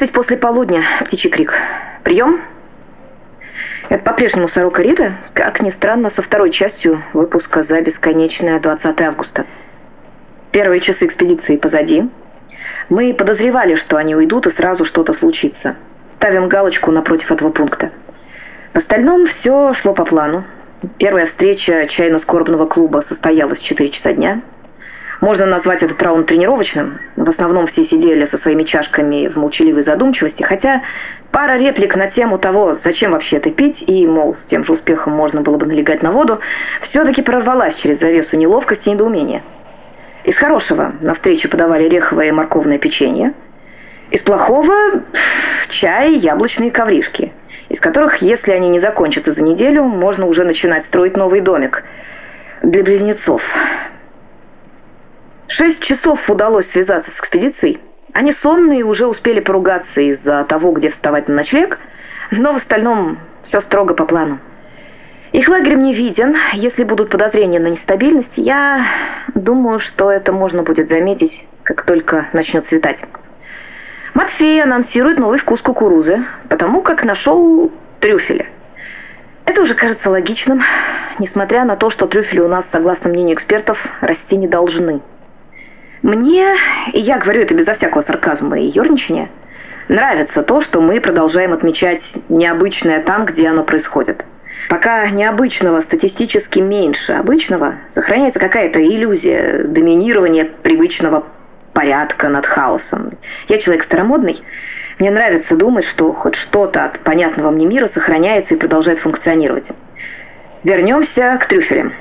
30 после полудня. Птичий крик. Прием? Это по-прежнему «Сорока Рита», как ни странно, со второй частью выпуска за бесконечное 20 августа. Первые часы экспедиции позади. Мы подозревали, что они уйдут и сразу что-то случится. Ставим галочку напротив этого пункта. В остальном все шло по плану. Первая встреча чайно-скорбного клуба состоялась в 4 часа дня – можно назвать этот раунд тренировочным. В основном все сидели со своими чашками в молчаливой задумчивости, хотя пара реплик на тему того, зачем вообще это пить, и, мол, с тем же успехом можно было бы налегать на воду, все-таки прорвалась через завесу неловкости и недоумения. Из хорошего на встрече подавали ореховое и морковное печенье. Из плохого – чай и яблочные ковришки, из которых, если они не закончатся за неделю, можно уже начинать строить новый домик для близнецов – Шесть часов удалось связаться с экспедицией. Они сонные уже успели поругаться из-за того, где вставать на ночлег, но в остальном все строго по плану. Их лагерь мне виден. Если будут подозрения на нестабильность, я думаю, что это можно будет заметить, как только начнет светать. Матфей анонсирует новый вкус кукурузы, потому как нашел трюфеля. Это уже кажется логичным, несмотря на то, что трюфели у нас, согласно мнению экспертов, расти не должны. Мне, и я говорю это безо всякого сарказма и ерничания, нравится то, что мы продолжаем отмечать необычное там, где оно происходит. Пока необычного статистически меньше обычного, сохраняется какая-то иллюзия доминирования привычного порядка над хаосом. Я человек старомодный. Мне нравится думать, что хоть что-то от понятного мне мира сохраняется и продолжает функционировать. Вернемся к трюфелям.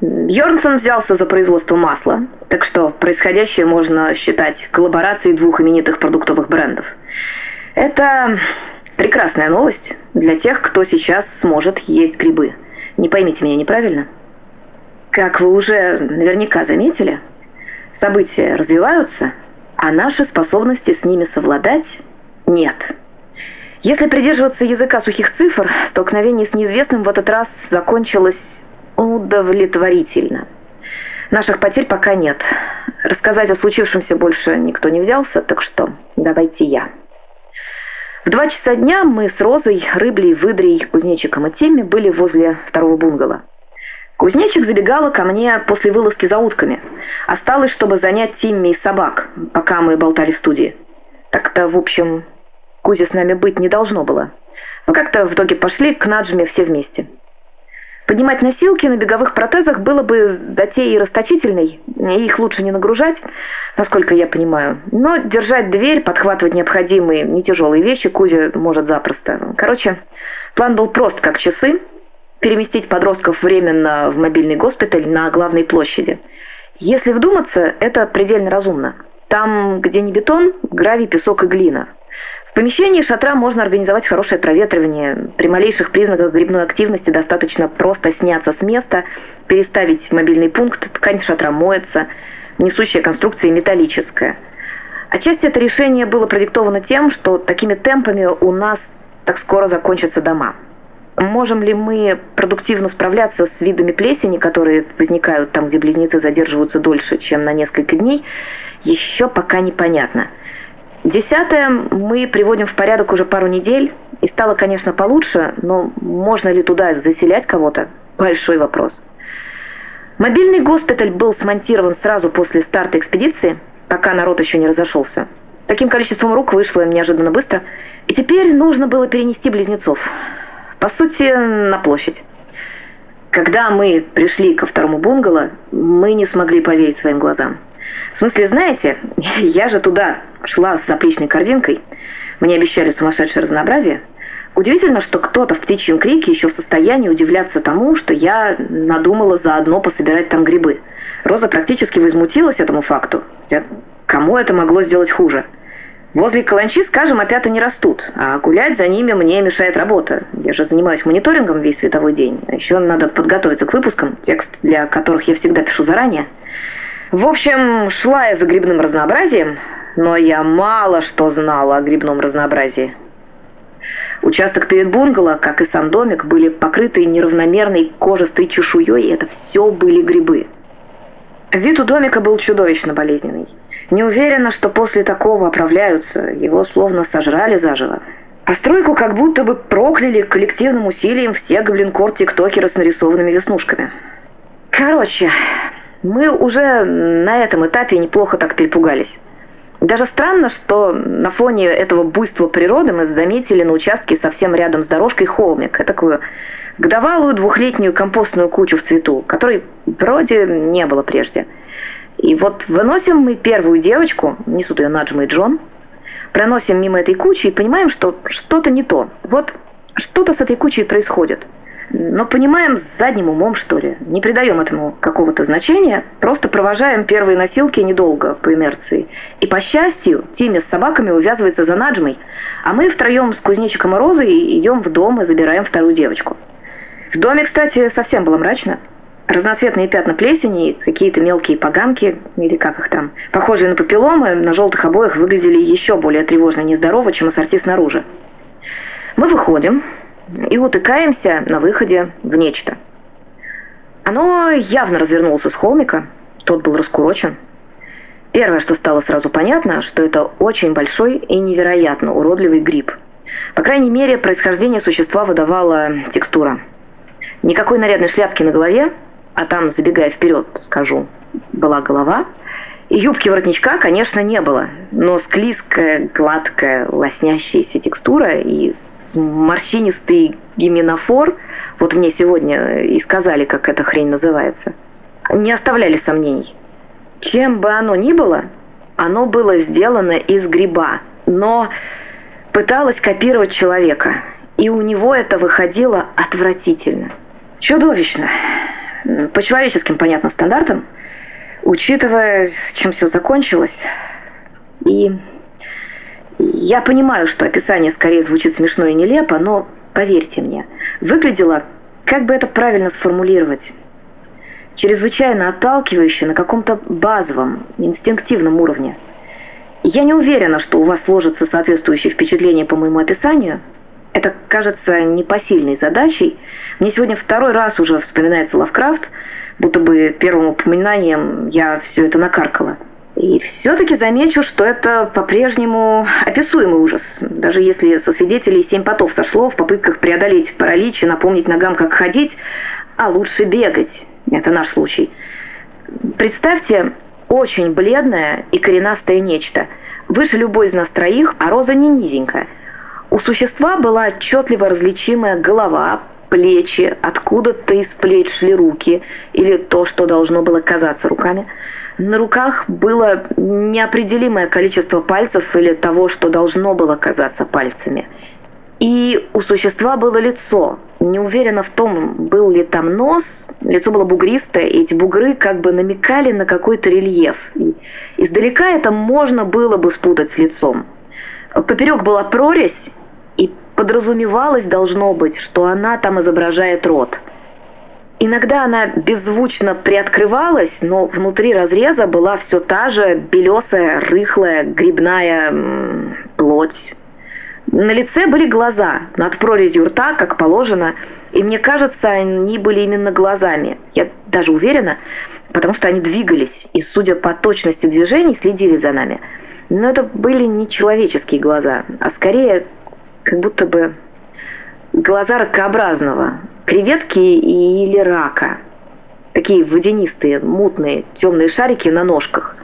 Йорнсон взялся за производство масла, так что происходящее можно считать коллаборацией двух именитых продуктовых брендов. Это прекрасная новость для тех, кто сейчас сможет есть грибы. Не поймите меня неправильно. Как вы уже наверняка заметили, события развиваются, а наши способности с ними совладать нет. Если придерживаться языка сухих цифр, столкновение с неизвестным в этот раз закончилось удовлетворительно. Наших потерь пока нет. Рассказать о случившемся больше никто не взялся, так что давайте я. В два часа дня мы с Розой, Рыблей, Выдрей, Кузнечиком и Теми были возле второго бунгало. Кузнечик забегала ко мне после вылазки за утками. Осталось, чтобы занять Тимми и собак, пока мы болтали в студии. Так-то, в общем, Кузе с нами быть не должно было. Но как-то в итоге пошли к Наджме все вместе. Поднимать носилки на беговых протезах было бы затеей расточительной, и их лучше не нагружать, насколько я понимаю. Но держать дверь, подхватывать необходимые нетяжелые вещи Кузя может запросто. Короче, план был прост, как часы. Переместить подростков временно в мобильный госпиталь на главной площади. Если вдуматься, это предельно разумно. Там, где не бетон, гравий, песок и глина – в помещении шатра можно организовать хорошее проветривание. При малейших признаках грибной активности достаточно просто сняться с места, переставить мобильный пункт, ткань шатра моется, несущая конструкция металлическая. Отчасти это решение было продиктовано тем, что такими темпами у нас так скоро закончатся дома. Можем ли мы продуктивно справляться с видами плесени, которые возникают там, где близнецы задерживаются дольше, чем на несколько дней, еще пока непонятно – Десятое мы приводим в порядок уже пару недель, и стало, конечно, получше, но можно ли туда заселять кого-то? Большой вопрос. Мобильный госпиталь был смонтирован сразу после старта экспедиции, пока народ еще не разошелся. С таким количеством рук вышло им неожиданно быстро, и теперь нужно было перенести близнецов. По сути, на площадь. Когда мы пришли ко второму бунгало, мы не смогли поверить своим глазам. В смысле, знаете, я же туда шла с заплечной корзинкой. Мне обещали сумасшедшее разнообразие. Удивительно, что кто-то в птичьем крике еще в состоянии удивляться тому, что я надумала заодно пособирать там грибы. Роза практически возмутилась этому факту. Хотя кому это могло сделать хуже? Возле каланчи, скажем, опята не растут, а гулять за ними мне мешает работа. Я же занимаюсь мониторингом весь световой день. А еще надо подготовиться к выпускам, текст для которых я всегда пишу заранее. В общем, шла я за грибным разнообразием, но я мало что знала о грибном разнообразии. Участок перед бунгало, как и сам домик, были покрыты неравномерной кожистой чешуей, и это все были грибы. Вид у домика был чудовищно болезненный. Не уверена, что после такого оправляются, его словно сожрали заживо. Постройку как будто бы прокляли коллективным усилием все гоблинкор-тиктокеры с нарисованными веснушками. Короче, мы уже на этом этапе неплохо так перепугались. Даже странно, что на фоне этого буйства природы мы заметили на участке совсем рядом с дорожкой холмик, такую годовалую двухлетнюю компостную кучу в цвету, которой вроде не было прежде. И вот выносим мы первую девочку, несут ее Наджма и Джон, проносим мимо этой кучи и понимаем, что что-то не то. Вот что-то с этой кучей происходит – но понимаем с задним умом, что ли. Не придаем этому какого-то значения, просто провожаем первые носилки недолго, по инерции. И, по счастью, Тимми с собаками увязывается за Наджмой, а мы втроем с кузнечиком и Розой идем в дом и забираем вторую девочку. В доме, кстати, совсем было мрачно. Разноцветные пятна плесени, какие-то мелкие поганки, или как их там, похожие на папилломы, на желтых обоях выглядели еще более тревожно и нездорово, чем ассорти снаружи. Мы выходим, и утыкаемся на выходе в нечто. Оно явно развернулось с холмика, тот был раскурочен. Первое, что стало сразу понятно, что это очень большой и невероятно уродливый гриб. По крайней мере, происхождение существа выдавала текстура. Никакой нарядной шляпки на голове, а там, забегая вперед, скажу, была голова, юбки воротничка, конечно, не было, но склизкая, гладкая, лоснящаяся текстура и морщинистый гименофор, вот мне сегодня и сказали, как эта хрень называется, не оставляли сомнений. Чем бы оно ни было, оно было сделано из гриба, но пыталось копировать человека, и у него это выходило отвратительно. Чудовищно. По человеческим, понятно, стандартам, учитывая, чем все закончилось. И я понимаю, что описание скорее звучит смешно и нелепо, но поверьте мне, выглядело, как бы это правильно сформулировать, чрезвычайно отталкивающе на каком-то базовом, инстинктивном уровне. Я не уверена, что у вас сложится соответствующее впечатление по моему описанию. Это кажется непосильной задачей. Мне сегодня второй раз уже вспоминается Лавкрафт, будто бы первым упоминанием я все это накаркала – и все-таки замечу, что это по-прежнему описуемый ужас. Даже если со свидетелей семь потов сошло в попытках преодолеть паралич и напомнить ногам, как ходить, а лучше бегать. Это наш случай. Представьте, очень бледное и коренастое нечто. Выше любой из нас троих, а роза не низенькая. У существа была отчетливо различимая голова, плечи, откуда-то из плеч шли руки, или то, что должно было казаться руками – на руках было неопределимое количество пальцев или того, что должно было казаться пальцами. И у существа было лицо. Не уверена в том, был ли там нос. Лицо было бугристое, и эти бугры как бы намекали на какой-то рельеф. И издалека это можно было бы спутать с лицом. Поперек была прорезь, подразумевалось должно быть, что она там изображает рот – Иногда она беззвучно приоткрывалась, но внутри разреза была все та же белесая, рыхлая, грибная плоть. На лице были глаза, над прорезью рта, как положено, и мне кажется, они были именно глазами. Я даже уверена, потому что они двигались, и, судя по точности движений, следили за нами. Но это были не человеческие глаза, а скорее как будто бы глаза ракообразного, креветки или рака. Такие водянистые, мутные, темные шарики на ножках.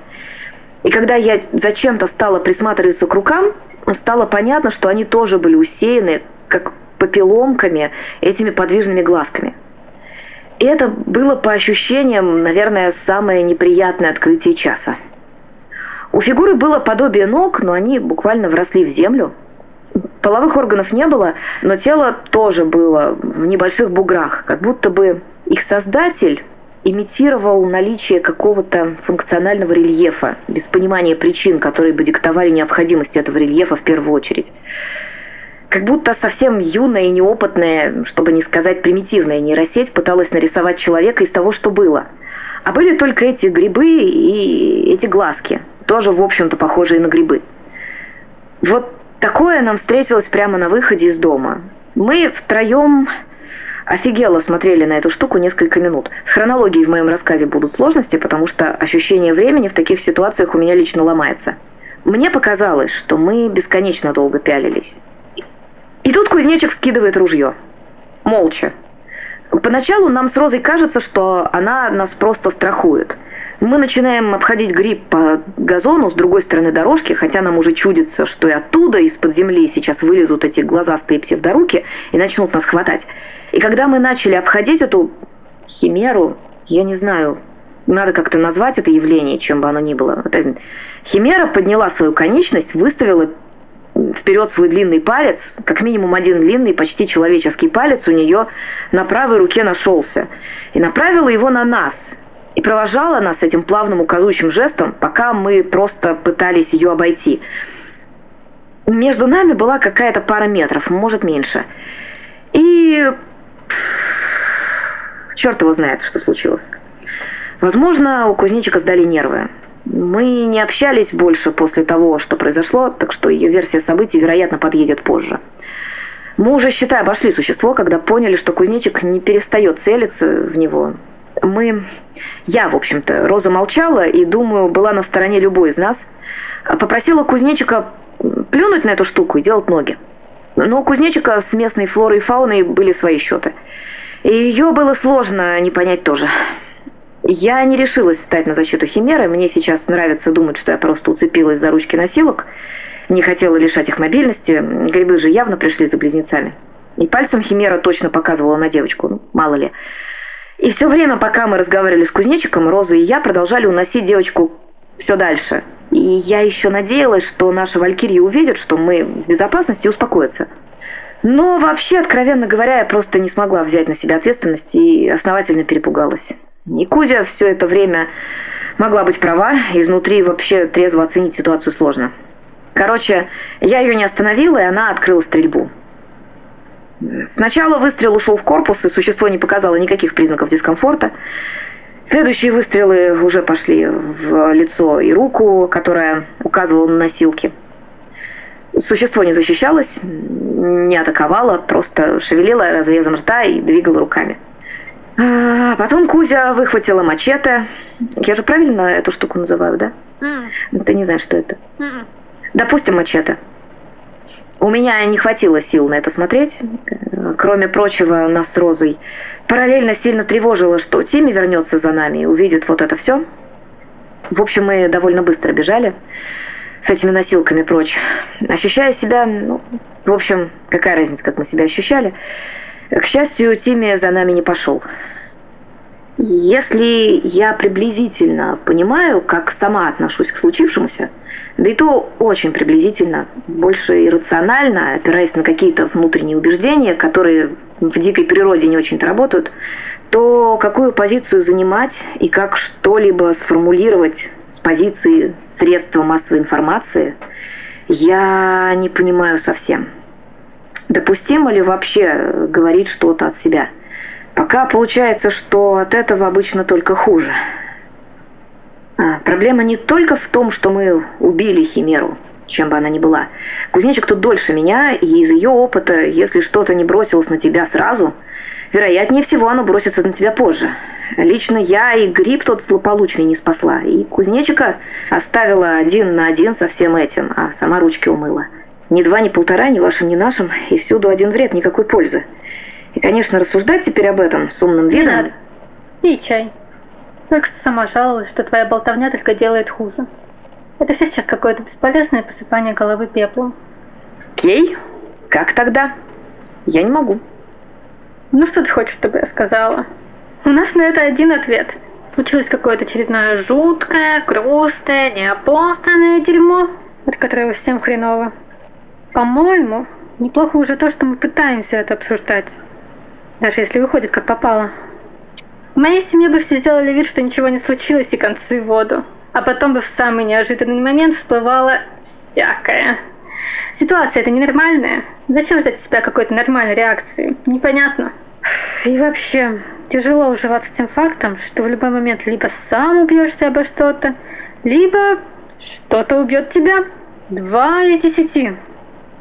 И когда я зачем-то стала присматриваться к рукам, стало понятно, что они тоже были усеяны, как попеломками, этими подвижными глазками. И это было по ощущениям, наверное, самое неприятное открытие часа. У фигуры было подобие ног, но они буквально вросли в землю – Половых органов не было, но тело тоже было в небольших буграх, как будто бы их создатель имитировал наличие какого-то функционального рельефа, без понимания причин, которые бы диктовали необходимость этого рельефа в первую очередь. Как будто совсем юная и неопытная, чтобы не сказать примитивная нейросеть пыталась нарисовать человека из того, что было. А были только эти грибы и эти глазки, тоже, в общем-то, похожие на грибы. Вот Такое нам встретилось прямо на выходе из дома. Мы втроем офигело смотрели на эту штуку несколько минут. С хронологией в моем рассказе будут сложности, потому что ощущение времени в таких ситуациях у меня лично ломается. Мне показалось, что мы бесконечно долго пялились. И тут кузнечик вскидывает ружье. Молча. Поначалу нам с Розой кажется, что она нас просто страхует. Мы начинаем обходить гриб по газону с другой стороны дорожки, хотя нам уже чудится, что и оттуда, из-под земли, сейчас вылезут эти глазастые псевдоруки и начнут нас хватать. И когда мы начали обходить эту химеру, я не знаю, надо как-то назвать это явление, чем бы оно ни было. Химера подняла свою конечность, выставила вперед свой длинный палец, как минимум один длинный, почти человеческий палец у нее на правой руке нашелся. И направила его на нас. И провожала нас этим плавным указующим жестом, пока мы просто пытались ее обойти. Между нами была какая-то пара метров, может меньше. И... Черт его знает, что случилось. Возможно, у кузнечика сдали нервы. Мы не общались больше после того, что произошло, так что ее версия событий, вероятно, подъедет позже. Мы уже, считай, обошли существо, когда поняли, что кузнечик не перестает целиться в него. Мы... Я, в общем-то, Роза молчала и, думаю, была на стороне любой из нас. Попросила кузнечика плюнуть на эту штуку и делать ноги. Но у кузнечика с местной флорой и фауной были свои счеты. И ее было сложно не понять тоже. Я не решилась встать на защиту Химеры. Мне сейчас нравится думать, что я просто уцепилась за ручки носилок. Не хотела лишать их мобильности. Грибы же явно пришли за близнецами. И пальцем Химера точно показывала на девочку. Ну, мало ли. И все время, пока мы разговаривали с кузнечиком, Роза и я продолжали уносить девочку все дальше. И я еще надеялась, что наши валькирии увидят, что мы в безопасности и успокоятся. Но вообще, откровенно говоря, я просто не смогла взять на себя ответственность и основательно перепугалась. И Кузя все это время могла быть права, изнутри вообще трезво оценить ситуацию сложно. Короче, я ее не остановила, и она открыла стрельбу. Сначала выстрел ушел в корпус, и существо не показало никаких признаков дискомфорта. Следующие выстрелы уже пошли в лицо и руку, которая указывала на носилки. Существо не защищалось, не атаковало, просто шевелило разрезом рта и двигало руками. А потом Кузя выхватила мачете. Я же правильно эту штуку называю, да? Mm. Ты не знаешь, что это? Mm. Допустим, мачете. У меня не хватило сил на это смотреть. Кроме прочего, нас с Розой параллельно сильно тревожило, что Тимми вернется за нами и увидит вот это все. В общем, мы довольно быстро бежали с этими носилками прочь, ощущая себя, ну, в общем, какая разница, как мы себя ощущали. К счастью, Тимми за нами не пошел. Если я приблизительно понимаю, как сама отношусь к случившемуся, да и то очень приблизительно, больше иррационально, опираясь на какие-то внутренние убеждения, которые в дикой природе не очень-то работают, то какую позицию занимать и как что-либо сформулировать с позиции средства массовой информации, я не понимаю совсем. Допустимо ли вообще говорить что-то от себя? Пока получается, что от этого обычно только хуже. А, проблема не только в том, что мы убили Химеру, чем бы она ни была. Кузнечик тут дольше меня, и из ее опыта, если что-то не бросилось на тебя сразу, вероятнее всего оно бросится на тебя позже. Лично я и гриб тот злополучный не спасла, и кузнечика оставила один на один со всем этим, а сама ручки умыла. Ни два, ни полтора, ни вашим, ни нашим, и всюду один вред, никакой пользы. И, конечно, рассуждать теперь об этом с умным видом... Не надо. Пей чай. Только что сама жаловалась, что твоя болтовня только делает хуже. Это все сейчас какое-то бесполезное посыпание головы пеплом. Кей? Как тогда? Я не могу. Ну что ты хочешь, чтобы я сказала? У нас на это один ответ. Случилось какое-то очередное жуткое, грустное, неопознанное дерьмо, от которого всем хреново. По-моему, неплохо уже то, что мы пытаемся это обсуждать. Даже если выходит как попало. В моей семье бы все сделали вид, что ничего не случилось и концы в воду. А потом бы в самый неожиданный момент всплывало всякое. Ситуация это ненормальная. Зачем ждать от себя какой-то нормальной реакции? Непонятно. И вообще, тяжело уживаться с тем фактом, что в любой момент либо сам убьешься обо что-то, либо что-то убьет тебя. Два из десяти.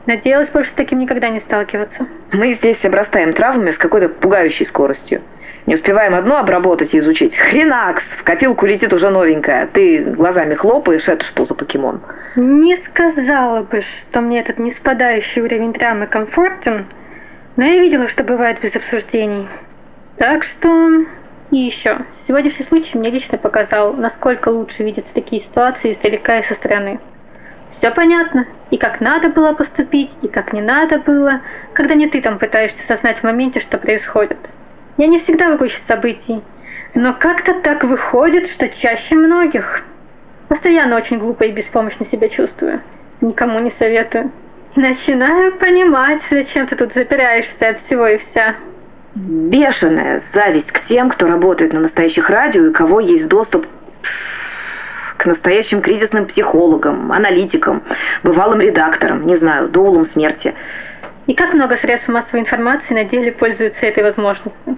Надеялась больше с таким никогда не сталкиваться. Мы здесь обрастаем травмами с какой-то пугающей скоростью. Не успеваем одно обработать и изучить. Хренакс! В копилку летит уже новенькая. Ты глазами хлопаешь, это что за покемон? Не сказала бы, что мне этот неспадающий уровень драмы комфортен, но я видела, что бывает без обсуждений. Так что... И еще, сегодняшний случай мне лично показал, насколько лучше видятся такие ситуации издалека и со стороны. Все понятно. И как надо было поступить, и как не надо было, когда не ты там пытаешься осознать в моменте, что происходит. Я не всегда в гуще событий, но как-то так выходит, что чаще многих. Постоянно очень глупо и беспомощно себя чувствую. Никому не советую. Начинаю понимать, зачем ты тут запираешься от всего и вся. Бешеная зависть к тем, кто работает на настоящих радио и кого есть доступ к настоящим кризисным психологам, аналитикам, бывалым редакторам, не знаю, доулам смерти. И как много средств массовой информации на деле пользуются этой возможностью.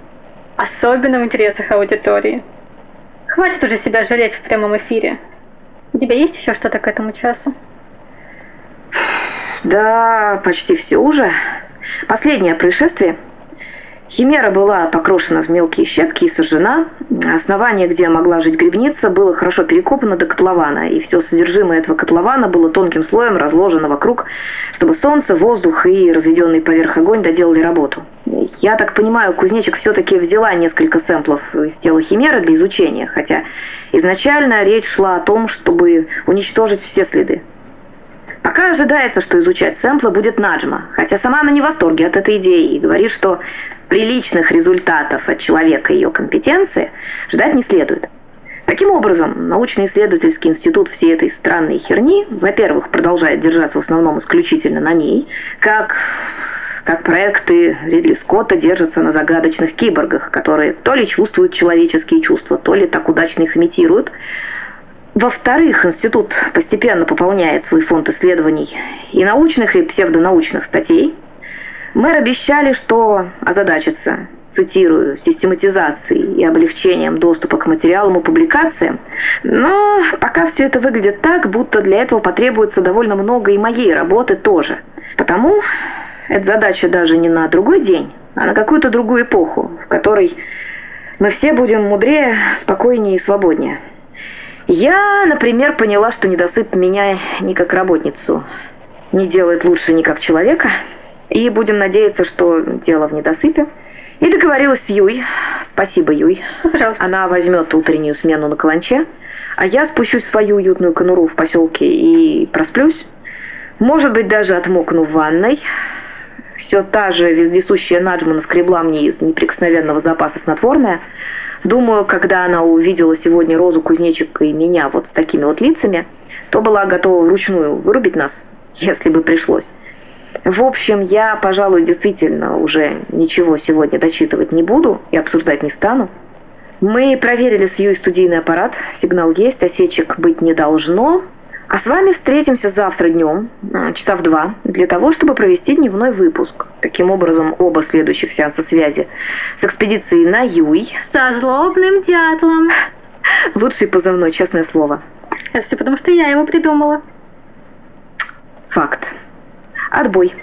Особенно в интересах аудитории. Хватит уже себя жалеть в прямом эфире. У тебя есть еще что-то к этому часу? Да, почти все уже. Последнее происшествие – Химера была покрошена в мелкие щепки и сожжена. Основание, где могла жить грибница, было хорошо перекопано до котлована, и все содержимое этого котлована было тонким слоем разложено вокруг, чтобы солнце, воздух и разведенный поверх огонь доделали работу. Я так понимаю, кузнечик все-таки взяла несколько сэмплов из тела химеры для изучения, хотя изначально речь шла о том, чтобы уничтожить все следы. Пока ожидается, что изучать сэмплы будет Наджма, хотя сама она не в восторге от этой идеи и говорит, что приличных результатов от человека и ее компетенции ждать не следует. Таким образом, научно-исследовательский институт всей этой странной херни, во-первых, продолжает держаться в основном исключительно на ней, как как проекты Ридли Скотта держатся на загадочных киборгах, которые то ли чувствуют человеческие чувства, то ли так удачно их имитируют, во-вторых, институт постепенно пополняет свой фонд исследований и научных, и псевдонаучных статей. Мэр обещали, что озадачится, цитирую, систематизацией и облегчением доступа к материалам и публикациям, но пока все это выглядит так, будто для этого потребуется довольно много и моей работы тоже. Потому эта задача даже не на другой день, а на какую-то другую эпоху, в которой мы все будем мудрее, спокойнее и свободнее. Я, например, поняла, что недосып меня не как работницу не делает лучше ни как человека. И будем надеяться, что дело в недосыпе. И договорилась с Юй. Спасибо, Юй. Пожалуйста. Она возьмет утреннюю смену на каланче, а я спущусь в свою уютную конуру в поселке и просплюсь. Может быть, даже отмокну в ванной. Все та же вездесущая Наджма наскребла мне из неприкосновенного запаса снотворное – Думаю, когда она увидела сегодня Розу Кузнечика и меня вот с такими вот лицами, то была готова вручную вырубить нас, если бы пришлось. В общем, я, пожалуй, действительно уже ничего сегодня дочитывать не буду и обсуждать не стану. Мы проверили с Юй студийный аппарат, сигнал есть, осечек быть не должно, а с вами встретимся завтра днем, а, часа в два, для того, чтобы провести дневной выпуск. Таким образом, оба следующих сеанса связи с экспедицией на Юй. Со злобным дятлом. Лучший позывной, честное слово. Это все потому, что я его придумала. Факт. Отбой.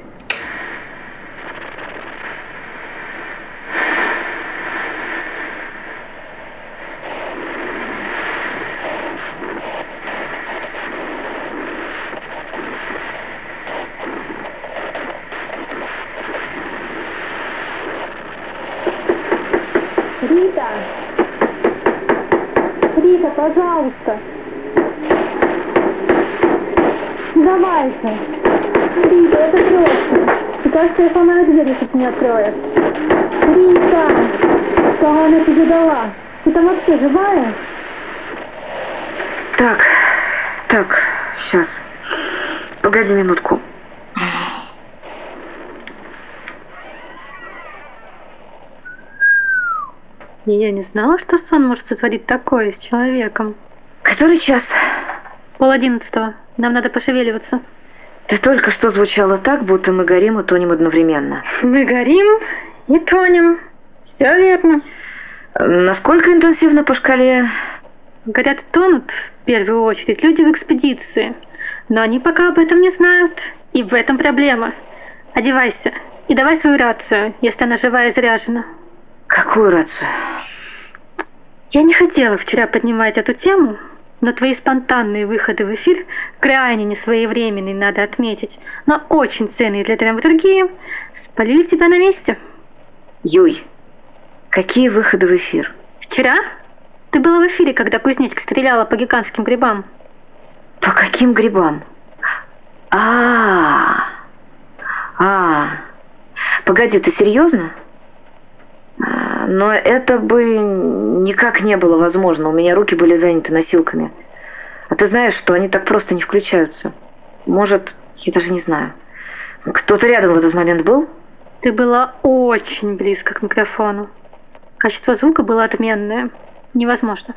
Рита! Рита, пожалуйста! Срочно! Мне кажется, я сломаю дверь, если ты не откроешь. Рита! Что она тебе дала? Ты там вообще живая? Так, так, сейчас. Погоди минутку. Я не знала, что сон может сотворить такое с человеком. Который час? Пол одиннадцатого. Нам надо пошевеливаться. Ты только что звучало так, будто мы горим и тонем одновременно. Мы горим и тонем. Все верно. Насколько интенсивно по шкале? Горят и тонут, в первую очередь, люди в экспедиции. Но они пока об этом не знают. И в этом проблема. Одевайся и давай свою рацию, если она живая и заряжена. Какую рацию? Я не хотела вчера поднимать эту тему, но твои спонтанные выходы в эфир крайне несвоевременные, надо отметить, но очень ценные для драматургии, спалили тебя на месте. Юй, какие выходы в эфир? Вчера? Ты была в эфире, когда кузнечка стреляла по гигантским грибам. По каким грибам? А, а, погоди, ты серьезно? Но это бы никак не было возможно. У меня руки были заняты носилками. А ты знаешь, что они так просто не включаются. Может, я даже не знаю. Кто-то рядом в этот момент был? Ты была очень близко к микрофону. Качество звука было отменное. Невозможно.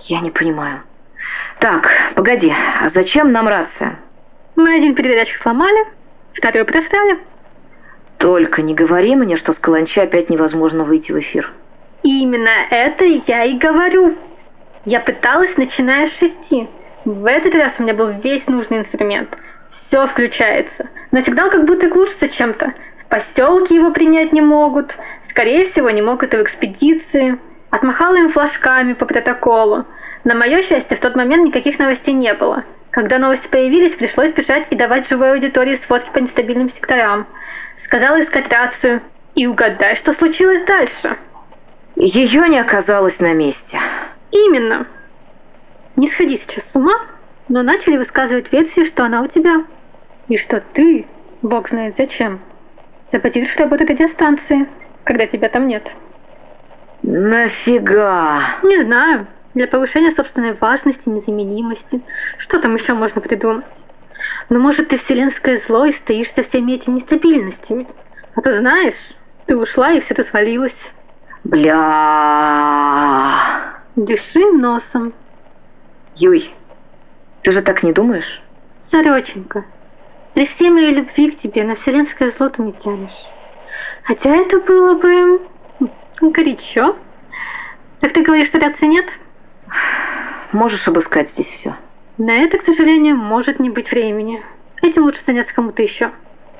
Я не понимаю. Так, погоди, а зачем нам рация? Мы один передатчик сломали, второй просрали. Только не говори мне, что с Каланчи опять невозможно выйти в эфир. Именно это я и говорю. Я пыталась, начиная с шести. В этот раз у меня был весь нужный инструмент. Все включается. Но сигнал как будто глушится чем-то. В поселке его принять не могут. Скорее всего, не могут и в экспедиции. Отмахала им флажками по протоколу. На мое счастье, в тот момент никаких новостей не было. Когда новости появились, пришлось бежать и давать живой аудитории сводки по нестабильным секторам. Сказала искать рацию. И угадай, что случилось дальше. Ее не оказалось на месте. Именно. Не сходи сейчас с ума, но начали высказывать версии, что она у тебя. И что ты, бог знает зачем, саботируешь работу радиостанции, когда тебя там нет. Нафига? Не знаю. Для повышения собственной важности, незаменимости. Что там еще можно придумать? Но может ты вселенское зло и стоишь со всеми этими нестабильностями? А ты знаешь, ты ушла и все это свалилось. Бля. Дыши носом. Юй, ты же так не думаешь? Сороченька, при всей моей любви к тебе на вселенское зло ты не тянешь. Хотя это было бы горячо. Так ты говоришь, что рации нет? Можешь обыскать здесь все. На это, к сожалению, может не быть времени. Этим лучше заняться кому-то еще.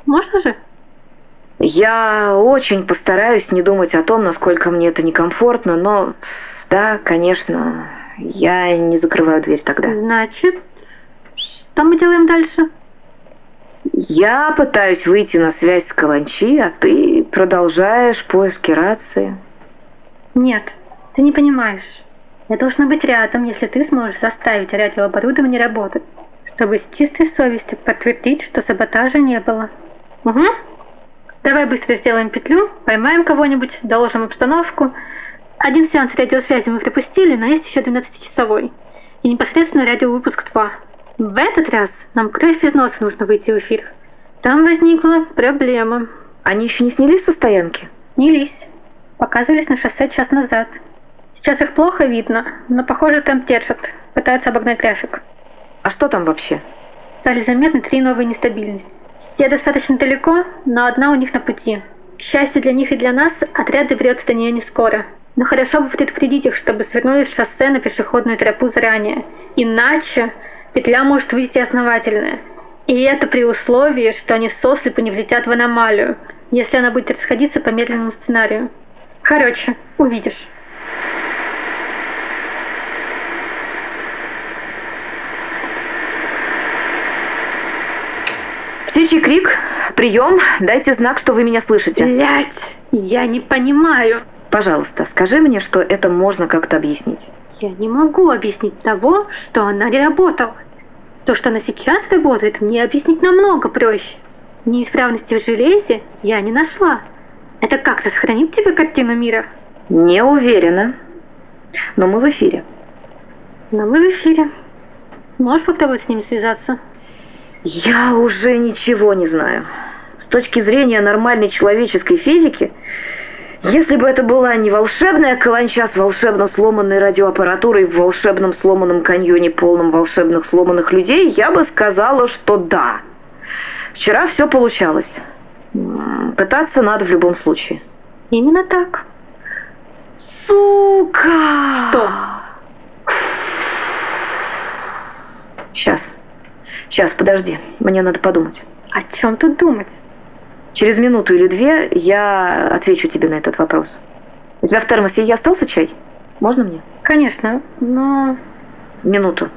Можно же? Я очень постараюсь не думать о том, насколько мне это некомфортно, но да, конечно, я не закрываю дверь тогда. Значит, что мы делаем дальше? Я пытаюсь выйти на связь с Каланчи, а ты продолжаешь поиски рации. Нет, ты не понимаешь. Я должна быть рядом, если ты сможешь заставить радиооборудование работать, чтобы с чистой совестью подтвердить, что саботажа не было. Угу. Давай быстро сделаем петлю, поймаем кого-нибудь, доложим обстановку. Один сеанс радиосвязи мы пропустили, но есть еще 12-часовой. И непосредственно радиовыпуск 2. В этот раз нам кровь из носа нужно выйти в эфир. Там возникла проблема. Они еще не снялись со стоянки? Снялись. Показывались на шоссе час назад. Сейчас их плохо видно, но, похоже, темп держат. Пытаются обогнать трафик. А что там вообще? Стали заметны три новые нестабильности. Все достаточно далеко, но одна у них на пути. К счастью для них и для нас, отряд доберется до нее не скоро. Но хорошо бы предупредить их, чтобы свернули с шоссе на пешеходную тропу заранее. Иначе петля может выйти основательная. И это при условии, что они сослепу не влетят в аномалию, если она будет расходиться по медленному сценарию. Короче, увидишь. Птичий крик. Прием. Дайте знак, что вы меня слышите. Блять, я не понимаю. Пожалуйста, скажи мне, что это можно как-то объяснить. Я не могу объяснить того, что она не работала. То, что она сейчас работает, мне объяснить намного проще. Неисправности в железе я не нашла. Это как-то сохранит тебе картину мира? Не уверена. Но мы в эфире. Но мы в эфире. Можешь попробовать с ними связаться? Я уже ничего не знаю. С точки зрения нормальной человеческой физики, если бы это была не волшебная каланча с волшебно сломанной радиоаппаратурой в волшебном сломанном каньоне, полном волшебных сломанных людей, я бы сказала, что да. Вчера все получалось. Пытаться надо в любом случае. Именно так. Сука! Что? Сейчас. Сейчас, подожди. Мне надо подумать. О чем тут думать? Через минуту или две я отвечу тебе на этот вопрос. У тебя в термосе и остался чай? Можно мне? Конечно, но... Минуту.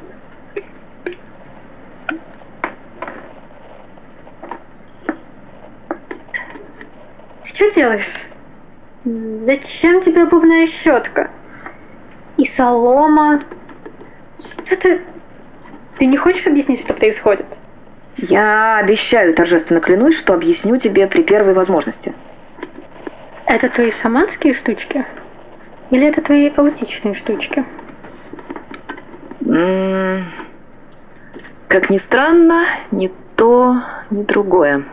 Ты что делаешь? Зачем тебе обувная щетка? И солома? Что ты... Ты не хочешь объяснить, что происходит? Я обещаю, торжественно клянусь, что объясню тебе при первой возможности. Это твои шаманские штучки? Или это твои аутичные штучки? М-м, как ни странно, ни то, ни другое.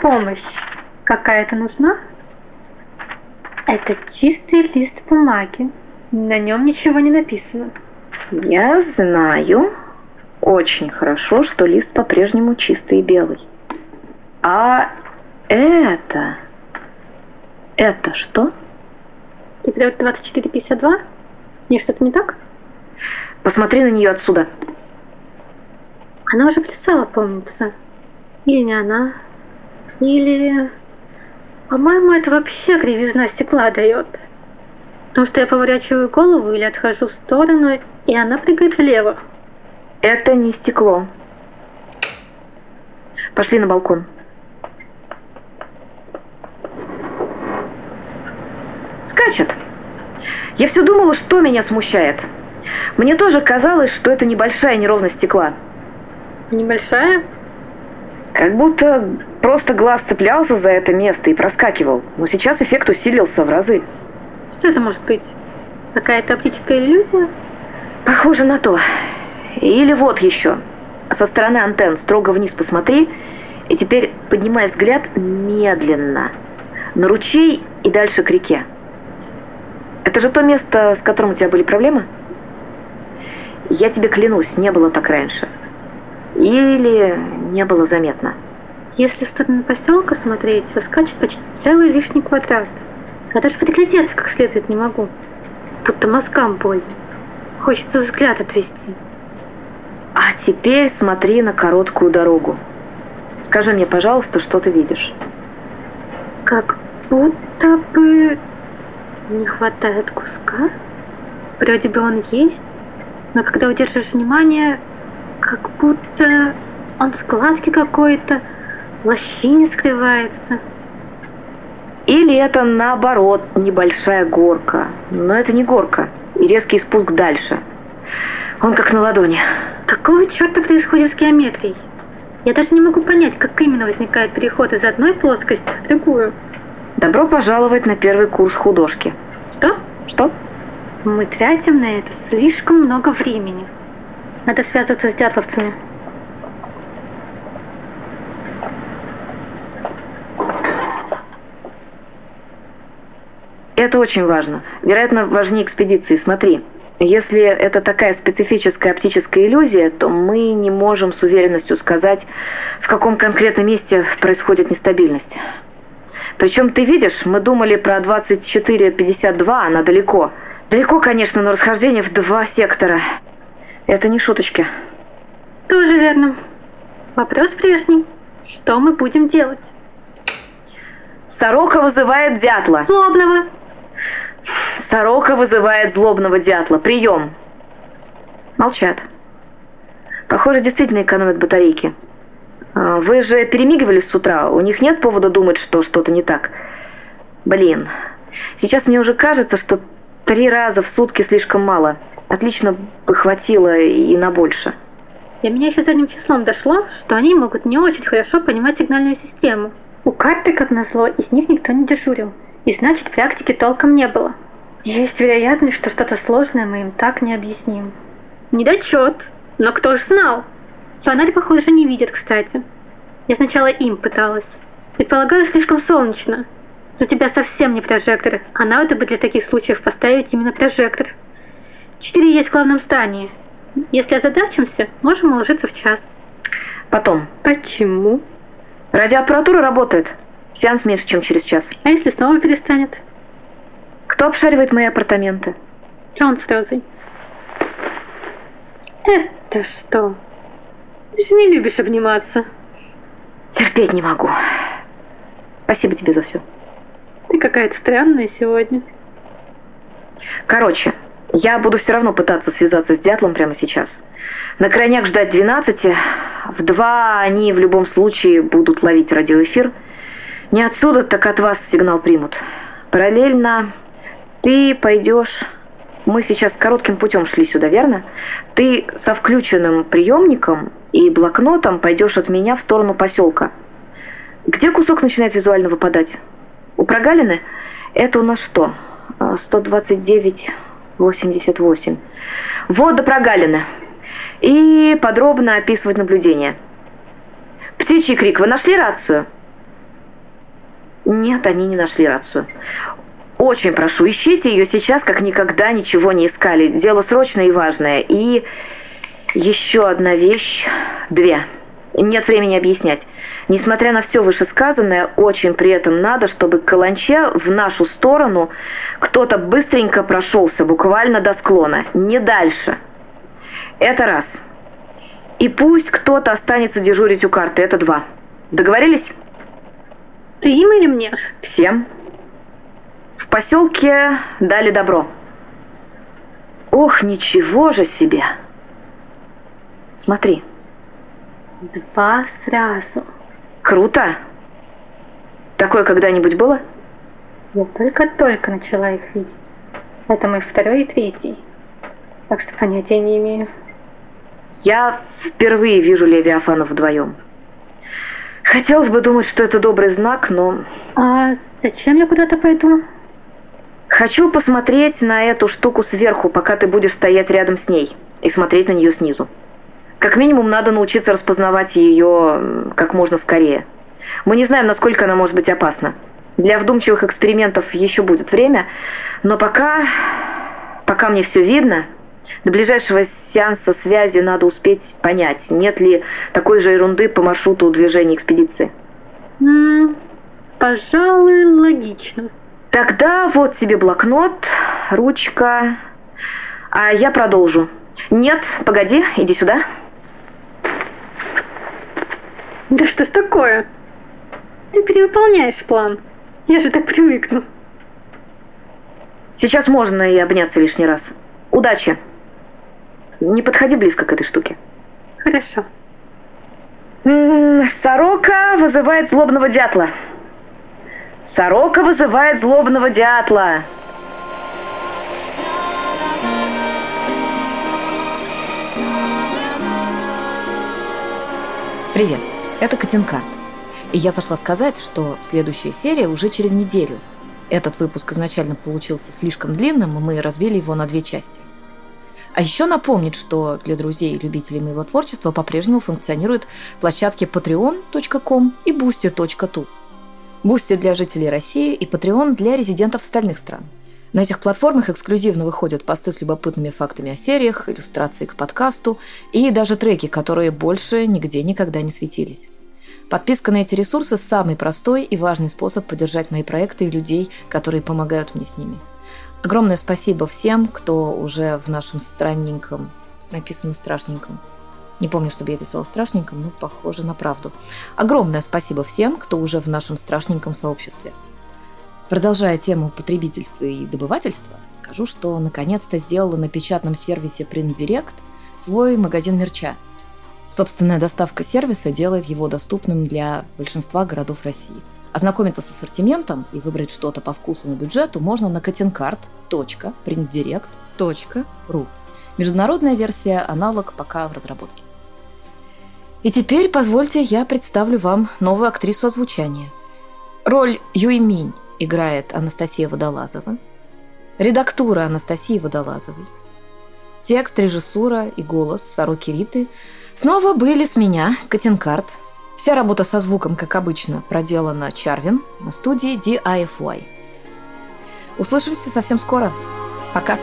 Помощь какая-то нужна? Это чистый лист бумаги. На нем ничего не написано. Я знаю очень хорошо, что лист по-прежнему чистый и белый. А это... Это что? Тебе 2452? С ней что-то не так? Посмотри на нее отсюда. Она уже плясала, помнится. Или не она. Или... По-моему, это вообще кривизна стекла дает. Потому что я поворачиваю голову или отхожу в сторону, и она прыгает влево. Это не стекло. Пошли на балкон. Скачет. Я все думала, что меня смущает. Мне тоже казалось, что это небольшая неровность стекла. Небольшая? Как будто просто глаз цеплялся за это место и проскакивал. Но сейчас эффект усилился в разы. Что это может быть? Какая-то оптическая иллюзия? Похоже на то. Или вот еще. Со стороны антенн строго вниз посмотри, и теперь поднимай взгляд медленно. На ручей и дальше к реке. Это же то место, с которым у тебя были проблемы? Я тебе клянусь, не было так раньше. Или не было заметно. Если в сторону поселка смотреть, то скачет почти целый лишний квадрат. Я даже приглядеться как следует не могу. Будто мозгам больно. Хочется взгляд отвести. А теперь смотри на короткую дорогу. Скажи мне, пожалуйста, что ты видишь? Как будто бы не хватает куска. Вроде бы он есть, но когда удержишь внимание, как будто он в складке какой-то, в лощине скрывается. Или это наоборот небольшая горка. Но это не горка. И резкий спуск дальше. Он как на ладони. Какого черта происходит с геометрией? Я даже не могу понять, как именно возникает переход из одной плоскости в другую. Добро пожаловать на первый курс художки. Что? Что? Мы тратим на это слишком много времени. Надо связываться с дятловцами. Это очень важно. Вероятно, важнее экспедиции. Смотри, если это такая специфическая оптическая иллюзия, то мы не можем с уверенностью сказать, в каком конкретном месте происходит нестабильность. Причем, ты видишь, мы думали про 2452, она далеко. Далеко, конечно, но расхождение в два сектора. Это не шуточки. Тоже верно. Вопрос прежний. Что мы будем делать? Сорока вызывает дятла. Злобного. Сорока вызывает злобного дятла. Прием. Молчат. Похоже, действительно экономят батарейки. А, вы же перемигивались с утра. У них нет повода думать, что что-то не так. Блин. Сейчас мне уже кажется, что три раза в сутки слишком мало. Отлично бы хватило и на больше. Для меня еще задним числом дошло, что они могут не очень хорошо понимать сигнальную систему. У карты, как назло, из них никто не дежурил. И значит, практики толком не было. Есть вероятность, что что-то сложное мы им так не объясним. Недочет. Но кто ж знал? Фонарь, похоже, не видит, кстати. Я сначала им пыталась. Предполагаю, слишком солнечно. У тебя совсем не прожектор, а надо бы для таких случаев поставить именно прожектор. Четыре есть в главном здании. Если озадачимся, можем уложиться в час. Потом. Почему? Радиоаппаратура работает. Сеанс меньше, чем через час. А если снова перестанет? Кто обшаривает мои апартаменты? Джон с Розой. Это что? Ты же не любишь обниматься. Терпеть не могу. Спасибо тебе за все. Ты какая-то странная сегодня. Короче, я буду все равно пытаться связаться с дятлом прямо сейчас. На крайняк ждать 12. В 2 они в любом случае будут ловить радиоэфир. Не отсюда, так от вас сигнал примут. Параллельно ты пойдешь... Мы сейчас коротким путем шли сюда, верно? Ты со включенным приемником и блокнотом пойдешь от меня в сторону поселка. Где кусок начинает визуально выпадать? У прогалины? Это у нас что? 129, а, 88. Вот до прогалины. И подробно описывать наблюдение. Птичий крик. Вы нашли рацию? Нет, они не нашли рацию. Очень прошу, ищите ее сейчас, как никогда ничего не искали. Дело срочное и важное. И еще одна вещь. Две. Нет времени объяснять. Несмотря на все вышесказанное, очень при этом надо, чтобы к каланче в нашу сторону кто-то быстренько прошелся, буквально до склона. Не дальше. Это раз. И пусть кто-то останется дежурить у карты. Это два. Договорились? Ты им или мне? Всем. В поселке дали добро. Ох, ничего же себе. Смотри. Два сразу. Круто. Такое когда-нибудь было? Я только-только начала их видеть. Это мой второй и третий. Так что понятия не имею. Я впервые вижу Левиафана вдвоем. Хотелось бы думать, что это добрый знак, но... А зачем я куда-то пойду? Хочу посмотреть на эту штуку сверху, пока ты будешь стоять рядом с ней и смотреть на нее снизу. Как минимум, надо научиться распознавать ее как можно скорее. Мы не знаем, насколько она может быть опасна. Для вдумчивых экспериментов еще будет время, но пока, пока мне все видно, до ближайшего сеанса связи надо успеть понять, нет ли такой же ерунды по маршруту движения экспедиции. Пожалуй, логично. Тогда вот тебе блокнот, ручка, а я продолжу. Нет, погоди, иди сюда. Да что ж такое? Ты перевыполняешь план. Я же так привыкну. Сейчас можно и обняться лишний раз. Удачи. Не подходи близко к этой штуке. Хорошо. Сорока вызывает злобного дятла. Сорока вызывает злобного дятла. Привет, это Катинкарт. И я зашла сказать, что следующая серия уже через неделю. Этот выпуск изначально получился слишком длинным, и мы разбили его на две части – а еще напомнить, что для друзей и любителей моего творчества по-прежнему функционируют площадки patreon.com и boosty.tu. Boosty для жителей России и Patreon для резидентов остальных стран. На этих платформах эксклюзивно выходят посты с любопытными фактами о сериях, иллюстрации к подкасту и даже треки, которые больше нигде никогда не светились. Подписка на эти ресурсы – самый простой и важный способ поддержать мои проекты и людей, которые помогают мне с ними – Огромное спасибо всем, кто уже в нашем странненьком, написано страшненьком, не помню, чтобы я писала страшненьком, но похоже на правду. Огромное спасибо всем, кто уже в нашем страшненьком сообществе. Продолжая тему потребительства и добывательства, скажу, что наконец-то сделала на печатном сервисе Print Direct свой магазин мерча. Собственная доставка сервиса делает его доступным для большинства городов России – Ознакомиться с ассортиментом и выбрать что-то по вкусу и бюджету можно на katinkart.printdirect.ru. Международная версия аналог пока в разработке. И теперь позвольте я представлю вам новую актрису озвучания. Роль Юй Минь играет Анастасия Водолазова. Редактура Анастасии Водолазовой. Текст, режиссура и голос Сороки Риты снова были с меня, Катинкарт, Вся работа со звуком, как обычно, проделана Чарвин на студии DIFY. Услышимся совсем скоро. Пока.